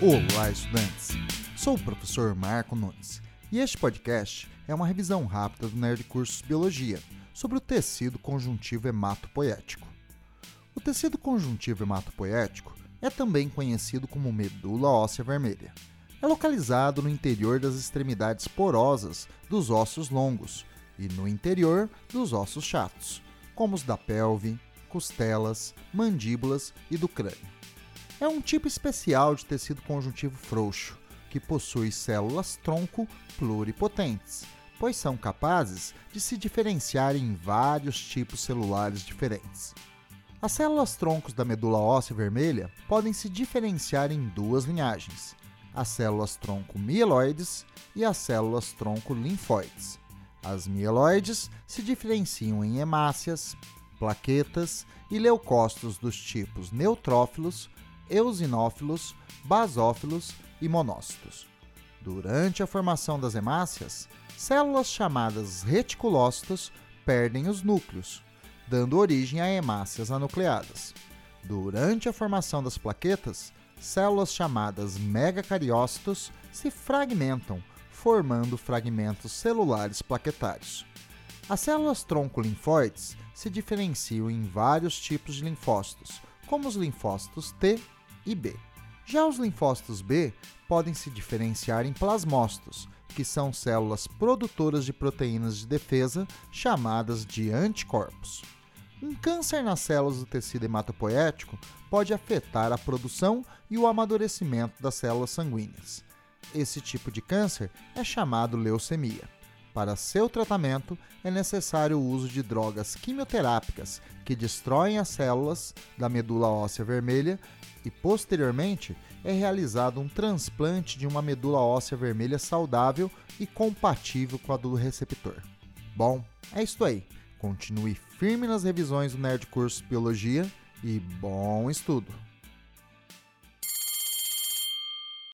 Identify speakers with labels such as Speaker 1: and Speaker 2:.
Speaker 1: Olá, estudantes! Sou o professor Marco Nunes e este podcast é uma revisão rápida do Nerd Cursos Biologia sobre o tecido conjuntivo hematopoético. O tecido conjuntivo hematopoético é também conhecido como medula óssea vermelha. É localizado no interior das extremidades porosas dos ossos longos e no interior dos ossos chatos, como os da pelve, costelas, mandíbulas e do crânio. É um tipo especial de tecido conjuntivo frouxo, que possui células-tronco pluripotentes, pois são capazes de se diferenciar em vários tipos celulares diferentes. As células-troncos da medula óssea vermelha podem se diferenciar em duas linhagens: as células-tronco mieloides e as células-tronco linfóides. As mieloides se diferenciam em hemácias, plaquetas e leucócitos dos tipos neutrófilos, eosinófilos, basófilos e monócitos. Durante a formação das hemácias, células chamadas reticulócitos perdem os núcleos, dando origem a hemácias anucleadas. Durante a formação das plaquetas, células chamadas megacariócitos se fragmentam, formando fragmentos celulares plaquetários. As células tronco linfóides se diferenciam em vários tipos de linfócitos, como os linfócitos T e B. Já os linfócitos B podem se diferenciar em plasmócitos, que são células produtoras de proteínas de defesa chamadas de anticorpos. Um câncer nas células do tecido hematopoético pode afetar a produção e o amadurecimento das células sanguíneas. Esse tipo de câncer é chamado leucemia. Para seu tratamento, é necessário o uso de drogas quimioterápicas que destroem as células da medula óssea vermelha e, posteriormente, é realizado um transplante de uma medula óssea vermelha saudável e compatível com a do receptor. Bom, é isso aí. Continue firme nas revisões do Nerd Curso Biologia e bom estudo!